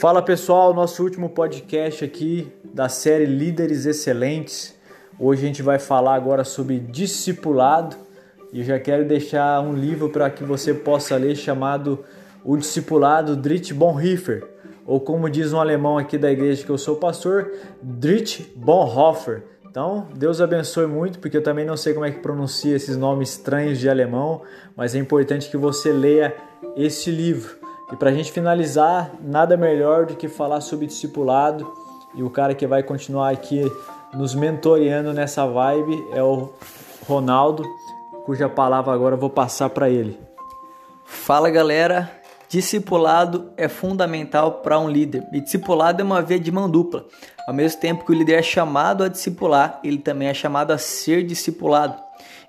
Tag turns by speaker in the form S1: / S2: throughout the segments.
S1: Fala pessoal, nosso último podcast aqui da série Líderes Excelentes. Hoje a gente vai falar agora sobre discipulado e eu já quero deixar um livro para que você possa ler chamado O Discipulado Dietrich Bonhoeffer, ou como diz um alemão aqui da igreja que eu sou pastor, Dietrich Bonhoeffer. Então, Deus abençoe muito, porque eu também não sei como é que pronuncia esses nomes estranhos de alemão, mas é importante que você leia esse livro. E para a gente finalizar, nada melhor do que falar sobre discipulado. E o cara que vai continuar aqui nos mentoreando nessa vibe é o Ronaldo, cuja palavra agora eu vou passar para ele.
S2: Fala galera, discipulado é fundamental para um líder. E discipulado é uma via de mão dupla. Ao mesmo tempo que o líder é chamado a discipular, ele também é chamado a ser discipulado.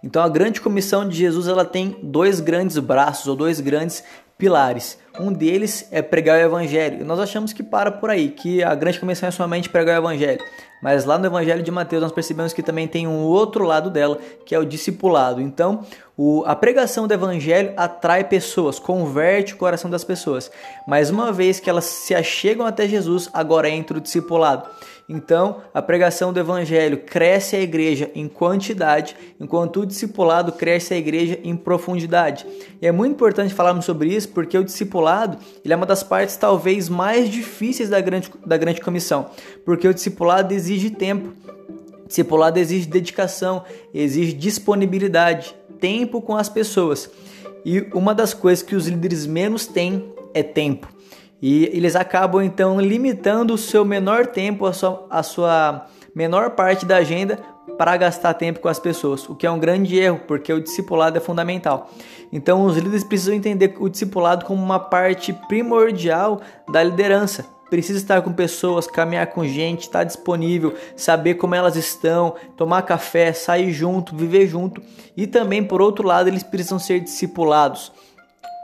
S2: Então a grande comissão de Jesus ela tem dois grandes braços ou dois grandes pilares. Um deles é pregar o evangelho. E nós achamos que para por aí, que a grande comissão é somente pregar o evangelho. Mas lá no evangelho de Mateus nós percebemos que também tem um outro lado dela, que é o discipulado. Então, o, a pregação do evangelho atrai pessoas, converte o coração das pessoas. Mas uma vez que elas se achegam até Jesus, agora entra o discipulado. Então, a pregação do evangelho cresce a igreja em quantidade, enquanto o discipulado cresce a igreja em profundidade. E é muito importante falarmos sobre isso, porque o discipulado ele é uma das partes talvez mais difíceis da grande, da grande comissão, porque o discipulado exige tempo. Discipulado exige dedicação, exige disponibilidade, tempo com as pessoas. E uma das coisas que os líderes menos têm é tempo. E eles acabam então limitando o seu menor tempo, a sua, a sua menor parte da agenda para gastar tempo com as pessoas, o que é um grande erro, porque o discipulado é fundamental. Então, os líderes precisam entender o discipulado como uma parte primordial da liderança. Precisa estar com pessoas, caminhar com gente, estar disponível, saber como elas estão, tomar café, sair junto, viver junto. E também, por outro lado, eles precisam ser discipulados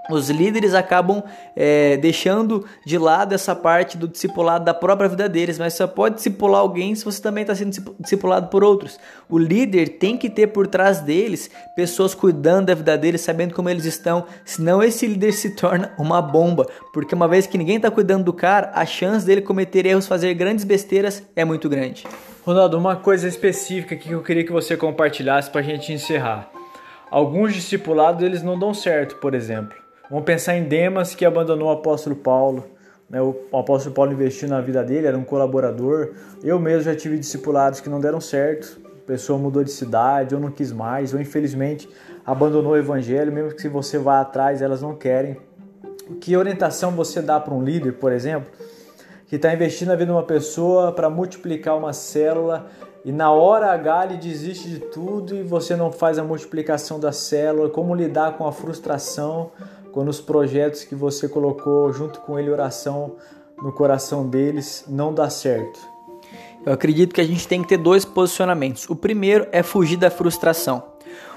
S2: os líderes acabam é, deixando de lado essa parte do discipulado da própria vida deles, mas só pode discipular alguém se você também está sendo discipulado por outros. O líder tem que ter por trás deles pessoas cuidando da vida deles, sabendo como eles estão, senão esse líder se torna uma bomba, porque uma vez que ninguém está cuidando do cara, a chance dele cometer erros, fazer grandes besteiras é muito grande.
S1: Ronaldo, uma coisa específica que eu queria que você compartilhasse para a gente encerrar. Alguns discipulados eles não dão certo, por exemplo. Vamos pensar em Demas que abandonou o apóstolo Paulo. Né? O apóstolo Paulo investiu na vida dele, era um colaborador. Eu mesmo já tive discipulados que não deram certo. A pessoa mudou de cidade, ou não quis mais, ou infelizmente abandonou o evangelho, mesmo que se você vá atrás, elas não querem. Que orientação você dá para um líder, por exemplo, que está investindo na vida de uma pessoa para multiplicar uma célula e na hora H ele desiste de tudo e você não faz a multiplicação da célula? Como lidar com a frustração? Quando os projetos que você colocou junto com ele oração no coração deles não dá certo?
S2: Eu acredito que a gente tem que ter dois posicionamentos. O primeiro é fugir da frustração.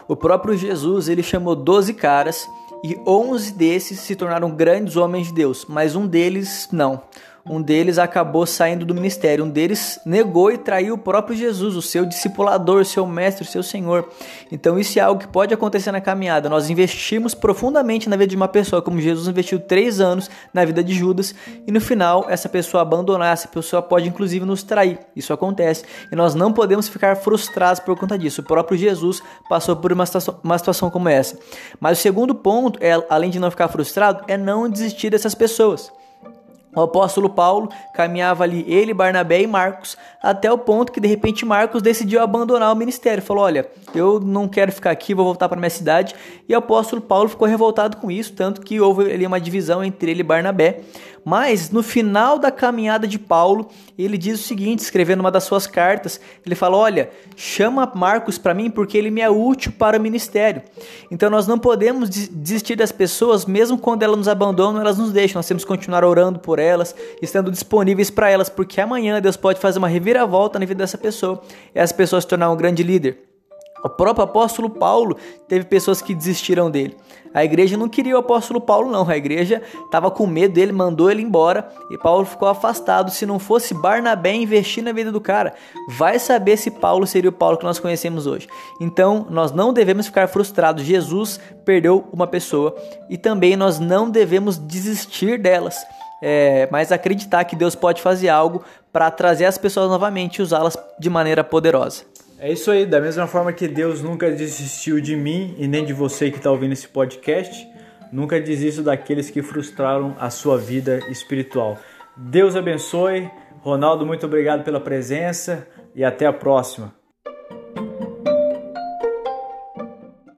S2: O próprio Jesus, ele chamou 12 caras e 11 desses se tornaram grandes homens de Deus, mas um deles não um deles acabou saindo do ministério, um deles negou e traiu o próprio Jesus, o seu discipulador, o seu mestre, o seu Senhor. Então isso é algo que pode acontecer na caminhada. Nós investimos profundamente na vida de uma pessoa, como Jesus investiu três anos na vida de Judas, e no final essa pessoa abandonar, essa pessoa pode inclusive nos trair. Isso acontece e nós não podemos ficar frustrados por conta disso. O próprio Jesus passou por uma situação, uma situação como essa. Mas o segundo ponto, é, além de não ficar frustrado, é não desistir dessas pessoas. O apóstolo Paulo caminhava ali, ele, Barnabé e Marcos, até o ponto que de repente Marcos decidiu abandonar o ministério. Falou: Olha, eu não quero ficar aqui, vou voltar para minha cidade. E o apóstolo Paulo ficou revoltado com isso, tanto que houve ali uma divisão entre ele e Barnabé. Mas no final da caminhada de Paulo, ele diz o seguinte, escrevendo uma das suas cartas, ele fala: "Olha, chama Marcos para mim porque ele me é útil para o ministério". Então nós não podemos desistir das pessoas mesmo quando elas nos abandonam, elas nos deixam. Nós temos que continuar orando por elas, estando disponíveis para elas, porque amanhã Deus pode fazer uma reviravolta na vida dessa pessoa e essa pessoa se tornar um grande líder. O próprio apóstolo Paulo teve pessoas que desistiram dele. A igreja não queria o apóstolo Paulo, não. A igreja estava com medo dele, mandou ele embora e Paulo ficou afastado. Se não fosse Barnabé investir na vida do cara, vai saber se Paulo seria o Paulo que nós conhecemos hoje. Então, nós não devemos ficar frustrados. Jesus perdeu uma pessoa e também nós não devemos desistir delas. É, mas acreditar que Deus pode fazer algo para trazer as pessoas novamente e usá-las de maneira poderosa.
S1: É isso aí, da mesma forma que Deus nunca desistiu de mim e nem de você que está ouvindo esse podcast, nunca desisto daqueles que frustraram a sua vida espiritual. Deus abençoe. Ronaldo, muito obrigado pela presença e até a próxima.